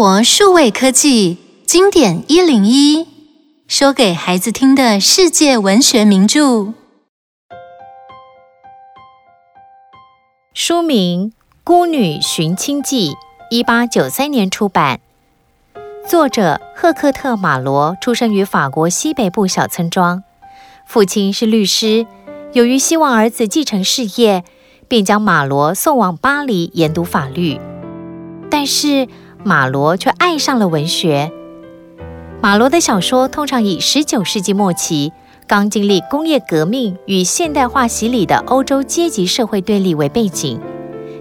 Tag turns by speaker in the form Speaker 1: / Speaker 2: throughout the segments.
Speaker 1: 国数位科技经典一零一，说给孩子听的世界文学名著。
Speaker 2: 书名《孤女寻亲记》，一八九三年出版。作者赫克特·马罗出生于法国西北部小村庄，父亲是律师。由于希望儿子继承事业，便将马罗送往巴黎研读法律。但是马罗却爱上了文学。马罗的小说通常以十九世纪末期刚经历工业革命与现代化洗礼的欧洲阶级社会对立为背景，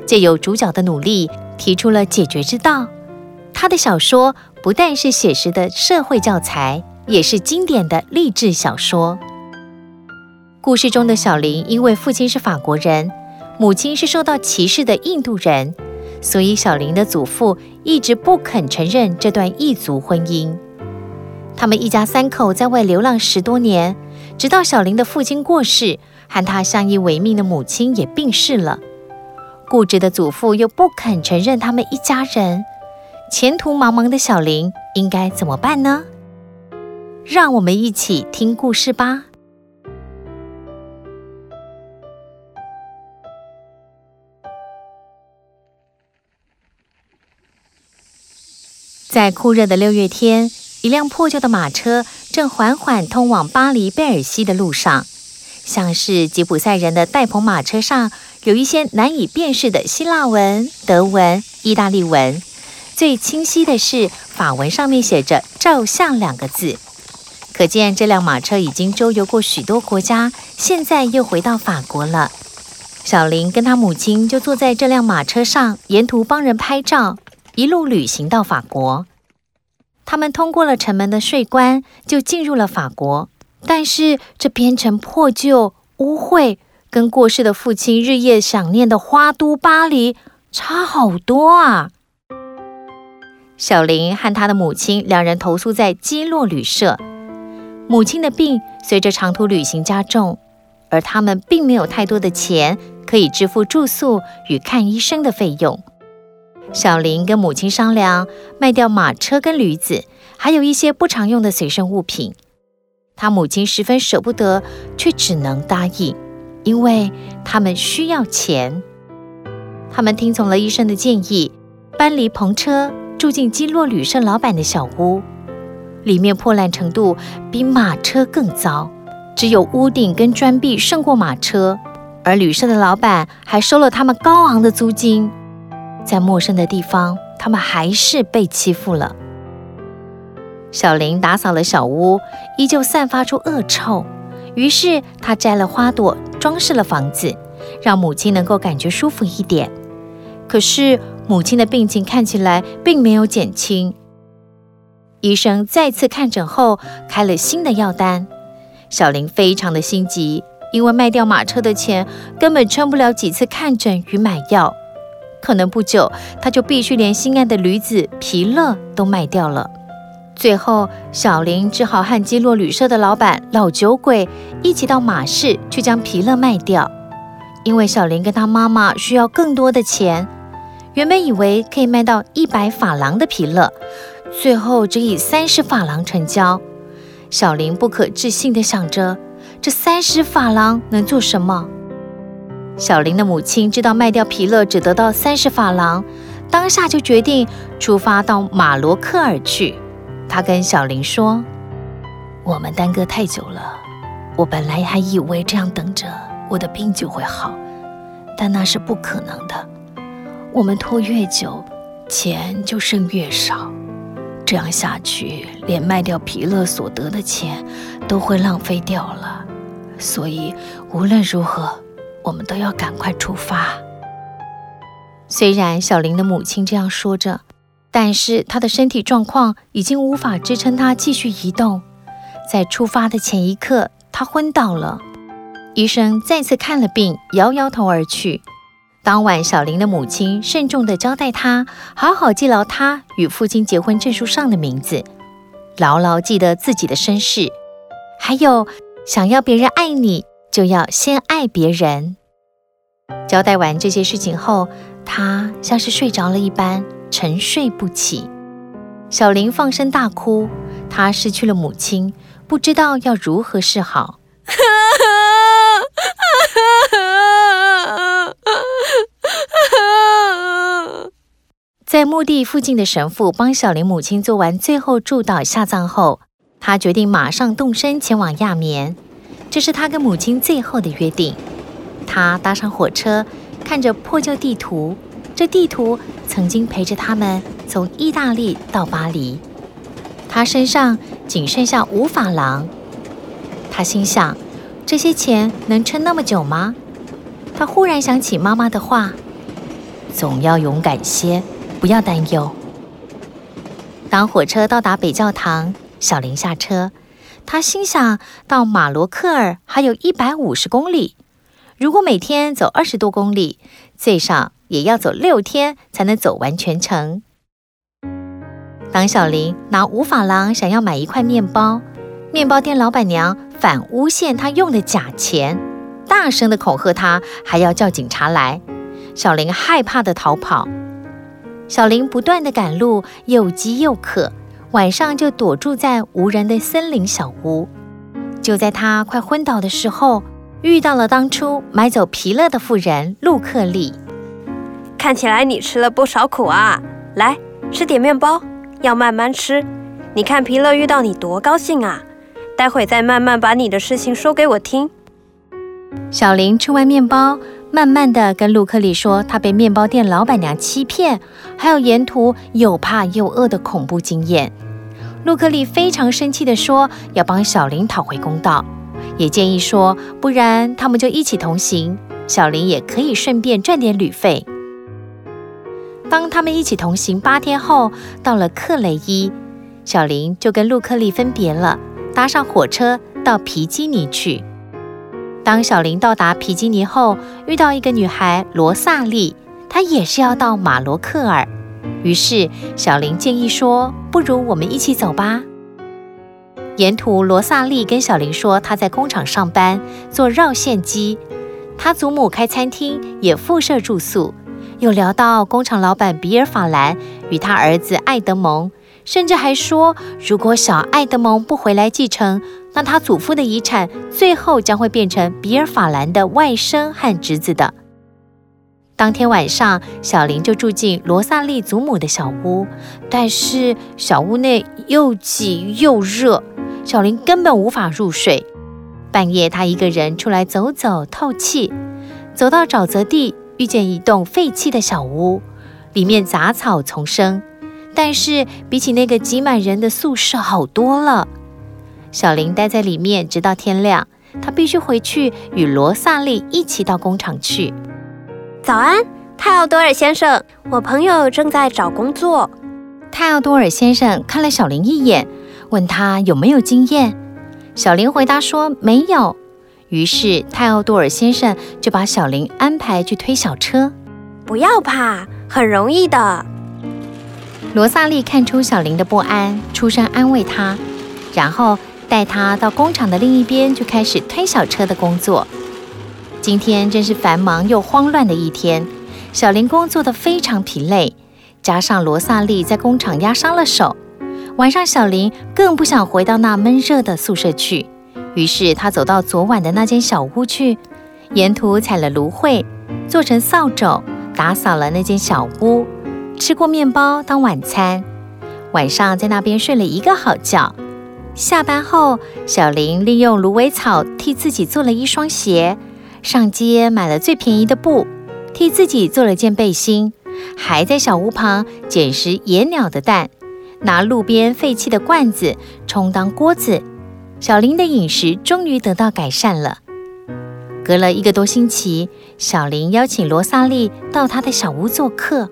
Speaker 2: 借由主角的努力提出了解决之道。他的小说不但是写实的社会教材，也是经典的励志小说。故事中的小林因为父亲是法国人，母亲是受到歧视的印度人。所以，小林的祖父一直不肯承认这段异族婚姻。他们一家三口在外流浪十多年，直到小林的父亲过世，和他相依为命的母亲也病逝了。固执的祖父又不肯承认他们一家人。前途茫茫的小林应该怎么办呢？让我们一起听故事吧。在酷热的六月天，一辆破旧的马车正缓缓通往巴黎贝尔西的路上。像是吉普赛人的带棚马车上，有一些难以辨识的希腊文、德文、意大利文。最清晰的是法文，上面写着“照相”两个字，可见这辆马车已经周游过许多国家，现在又回到法国了。小林跟他母亲就坐在这辆马车上，沿途帮人拍照。一路旅行到法国，他们通过了城门的税关，就进入了法国。但是这边城破旧、污秽，跟过世的父亲日夜想念的花都巴黎差好多啊！小林和他的母亲两人投宿在基洛旅社。母亲的病随着长途旅行加重，而他们并没有太多的钱可以支付住宿与看医生的费用。小林跟母亲商量，卖掉马车跟驴子，还有一些不常用的随身物品。他母亲十分舍不得，却只能答应，因为他们需要钱。他们听从了医生的建议，搬离篷车，住进基洛旅社老板的小屋。里面破烂程度比马车更糟，只有屋顶跟砖壁胜过马车，而旅社的老板还收了他们高昂的租金。在陌生的地方，他们还是被欺负了。小林打扫了小屋，依旧散发出恶臭。于是他摘了花朵，装饰了房子，让母亲能够感觉舒服一点。可是母亲的病情看起来并没有减轻。医生再次看诊后，开了新的药单。小林非常的心急，因为卖掉马车的钱根本撑不了几次看诊与买药。可能不久，他就必须连心爱的驴子皮勒都卖掉了。最后，小林只好和基洛旅社的老板老酒鬼一起到马市去将皮勒卖掉。因为小林跟他妈妈需要更多的钱，原本以为可以卖到一百法郎的皮勒，最后只以三十法郎成交。小林不可置信地想着，这三十法郎能做什么？小林的母亲知道卖掉皮勒只得到三十法郎，当下就决定出发到马罗克尔去。他跟小林说：“我们耽搁太久了，我本来还以为这样等着我的病就会好，但那是不可能的。我们拖越久，钱就剩越少。这样下去，连卖掉皮勒所得的钱都会浪费掉了。所以无论如何。”我们都要赶快出发。虽然小林的母亲这样说着，但是她的身体状况已经无法支撑她继续移动。在出发的前一刻，她昏倒了。医生再次看了病，摇摇头而去。当晚，小林的母亲慎重地交代她，好好记牢她与父亲结婚证书上的名字，牢牢记得自己的身世，还有想要别人爱你。就要先爱别人。交代完这些事情后，他像是睡着了一般，沉睡不起。小林放声大哭，她失去了母亲，不知道要如何是好。在墓地附近的神父帮小林母亲做完最后祝祷下葬后，他决定马上动身前往亚眠。这是他跟母亲最后的约定。他搭上火车，看着破旧地图，这地图曾经陪着他们从意大利到巴黎。他身上仅剩下五法郎。他心想：这些钱能撑那么久吗？他忽然想起妈妈的话：总要勇敢些，不要担忧。当火车到达北教堂，小林下车。他心想到马罗克尔还有一百五十公里，如果每天走二十多公里，最少也要走六天才能走完全程。当小林拿五法郎想要买一块面包，面包店老板娘反诬陷他用的假钱，大声的恐吓他，还要叫警察来。小林害怕的逃跑。小林不断的赶路，又饥又渴。晚上就躲住在无人的森林小屋。就在他快昏倒的时候，遇到了当初买走皮勒的妇人陆克利。
Speaker 3: 看起来你吃了不少苦啊！来，吃点面包，要慢慢吃。你看皮勒遇到你多高兴啊！待会再慢慢把你的事情说给我听。
Speaker 2: 小林吃完面包，慢慢的跟陆克利说他被面包店老板娘欺骗，还有沿途又怕又饿的恐怖经验。陆克利非常生气的说：“要帮小林讨回公道，也建议说，不然他们就一起同行，小林也可以顺便赚点旅费。”当他们一起同行八天后，到了克雷伊，小林就跟陆克利分别了，搭上火车到皮基尼去。当小林到达皮基尼后，遇到一个女孩罗萨莉，她也是要到马罗克尔。于是，小林建议说：“不如我们一起走吧。”沿途，罗萨莉跟小林说，她在工厂上班，做绕线机；她祖母开餐厅，也附设住宿。又聊到工厂老板比尔法兰与他儿子爱德蒙，甚至还说，如果小爱德蒙不回来继承，那他祖父的遗产最后将会变成比尔法兰的外甥和侄子的。当天晚上，小林就住进罗萨莉祖母的小屋，但是小屋内又挤又热，小林根本无法入睡。半夜，他一个人出来走走透气，走到沼泽地，遇见一栋废弃的小屋，里面杂草丛生，但是比起那个挤满人的宿舍好多了。小林待在里面直到天亮，他必须回去与罗萨莉一起到工厂去。
Speaker 3: 早安，泰奥多尔先生。我朋友正在找工作。
Speaker 2: 泰奥多尔先生看了小林一眼，问他有没有经验。小林回答说没有。于是泰奥多尔先生就把小林安排去推小车。
Speaker 3: 不要怕，很容易的。
Speaker 2: 罗萨莉看出小林的不安，出声安慰他，然后带他到工厂的另一边，就开始推小车的工作。今天真是繁忙又慌乱的一天，小林工作的非常疲累，加上罗萨莉在工厂压伤了手，晚上小林更不想回到那闷热的宿舍去。于是他走到昨晚的那间小屋去，沿途采了芦荟，做成扫帚，打扫了那间小屋，吃过面包当晚餐，晚上在那边睡了一个好觉。下班后，小林利用芦苇草替自己做了一双鞋。上街买了最便宜的布，替自己做了件背心，还在小屋旁捡拾野鸟的蛋，拿路边废弃的罐子充当锅子。小林的饮食终于得到改善了。隔了一个多星期，小林邀请罗萨莉到他的小屋做客，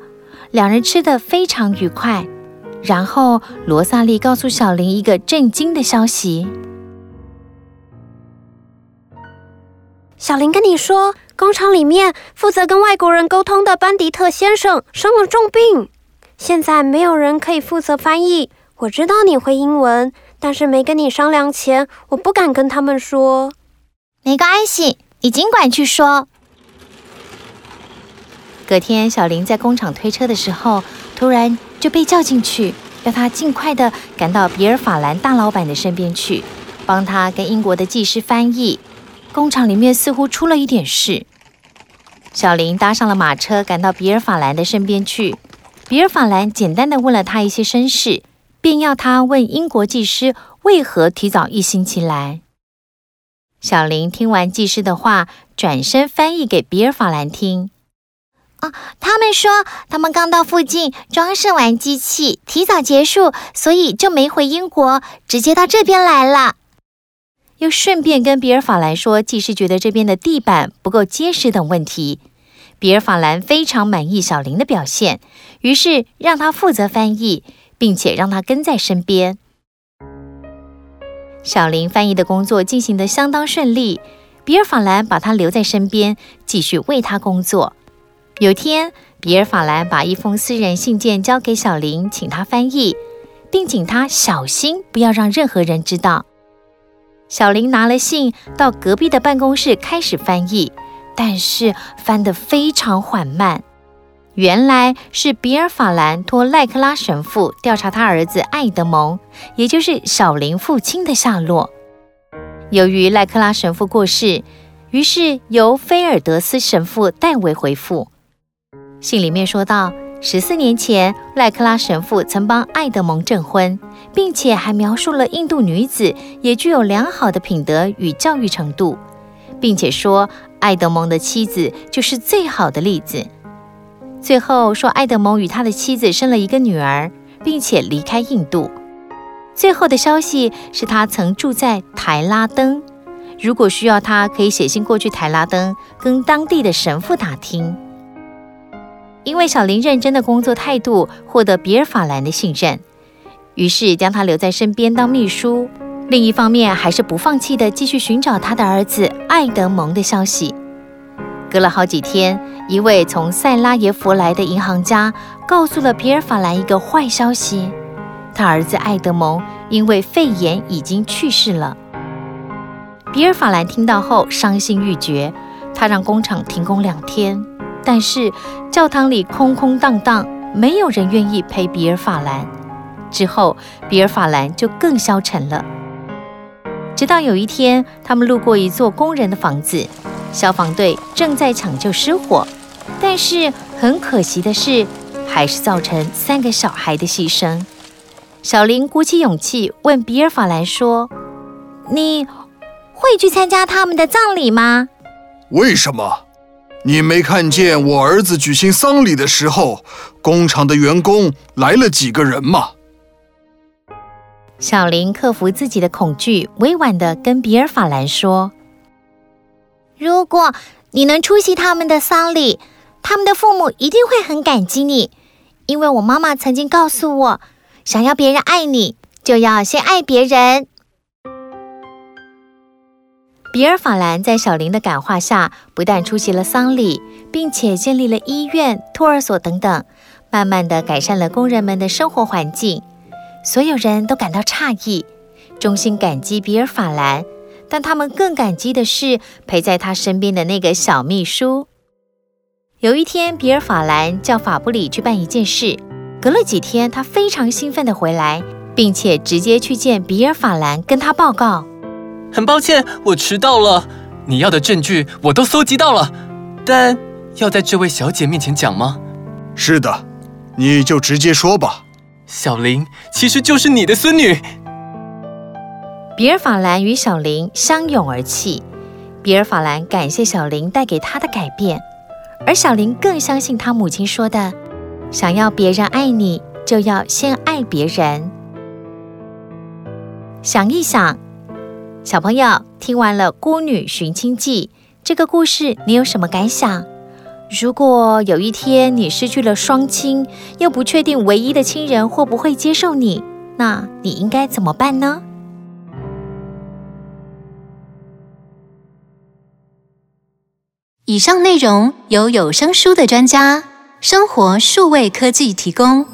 Speaker 2: 两人吃得非常愉快。然后罗萨莉告诉小林一个震惊的消息。
Speaker 3: 小林跟你说，工厂里面负责跟外国人沟通的班迪特先生生了重病，现在没有人可以负责翻译。我知道你会英文，但是没跟你商量前，我不敢跟他们说。
Speaker 4: 没关系，你尽管去说。
Speaker 2: 隔天，小林在工厂推车的时候，突然就被叫进去，要他尽快的赶到比尔法兰大老板的身边去，帮他跟英国的技师翻译。工厂里面似乎出了一点事。小林搭上了马车，赶到比尔法兰的身边去。比尔法兰简单的问了他一些身世，便要他问英国技师为何提早一星期来。小林听完技师的话，转身翻译给比尔法兰听。
Speaker 4: 啊，他们说他们刚到附近装饰完机器，提早结束，所以就没回英国，直接到这边来了。
Speaker 2: 又顺便跟比尔法兰说，技师觉得这边的地板不够结实等问题。比尔法兰非常满意小林的表现，于是让他负责翻译，并且让他跟在身边。小林翻译的工作进行得相当顺利，比尔法兰把他留在身边，继续为他工作。有天，比尔法兰把一封私人信件交给小林，请他翻译，并请他小心不要让任何人知道。小林拿了信到隔壁的办公室开始翻译，但是翻得非常缓慢。原来是比尔法兰托赖克拉神父调查他儿子爱德蒙，也就是小林父亲的下落。由于赖克拉神父过世，于是由菲尔德斯神父代为回复。信里面说到，十四年前赖克拉神父曾帮爱德蒙证婚，并且还描述了印度女子也具有良好的品德与教育程度，并且说爱德蒙的妻子就是最好的例子。最后说，爱德蒙与他的妻子生了一个女儿，并且离开印度。最后的消息是他曾住在台拉登，如果需要，他可以写信过去台拉登，跟当地的神父打听。因为小林认真的工作态度获得比尔法兰的信任，于是将他留在身边当秘书。另一方面，还是不放弃的继续寻找他的儿子艾德蒙的消息。隔了好几天，一位从塞拉耶夫来的银行家告诉了比尔法兰一个坏消息：他儿子艾德蒙因为肺炎已经去世了。比尔法兰听到后伤心欲绝，他让工厂停工两天，但是教堂里空空荡荡，没有人愿意陪比尔法兰。之后，比尔法兰就更消沉了。直到有一天，他们路过一座工人的房子。消防队正在抢救失火，但是很可惜的是，还是造成三个小孩的牺牲。小林鼓起勇气问比尔法兰说：“
Speaker 4: 你会去参加他们的葬礼吗？”“
Speaker 5: 为什么？你没看见我儿子举行丧礼的时候，工厂的员工来了几个人吗？”
Speaker 2: 小林克服自己的恐惧，委婉的跟比尔法兰说。
Speaker 4: 如果你能出席他们的丧礼，他们的父母一定会很感激你，因为我妈妈曾经告诉我，想要别人爱你，就要先爱别人。
Speaker 2: 比尔法兰在小林的感化下，不但出席了丧礼，并且建立了医院、托儿所等等，慢慢的改善了工人们的生活环境。所有人都感到诧异，衷心感激比尔法兰。但他们更感激的是陪在他身边的那个小秘书。有一天，比尔法兰叫法布里去办一件事。隔了几天，他非常兴奋地回来，并且直接去见比尔法兰，跟他报告：“
Speaker 6: 很抱歉，我迟到了。你要的证据我都搜集到了，但要在这位小姐面前讲吗？”“
Speaker 5: 是的，你就直接说吧。”“
Speaker 6: 小林其实就是你的孙女。”
Speaker 2: 比尔法兰与小林相拥而泣。比尔法兰感谢小林带给他的改变，而小林更相信他母亲说的：“想要别人爱你，就要先爱别人。”想一想，小朋友听完了《孤女寻亲记》这个故事，你有什么感想？如果有一天你失去了双亲，又不确定唯一的亲人会不会接受你，那你应该怎么办呢？
Speaker 1: 以上内容由有声书的专家生活数位科技提供。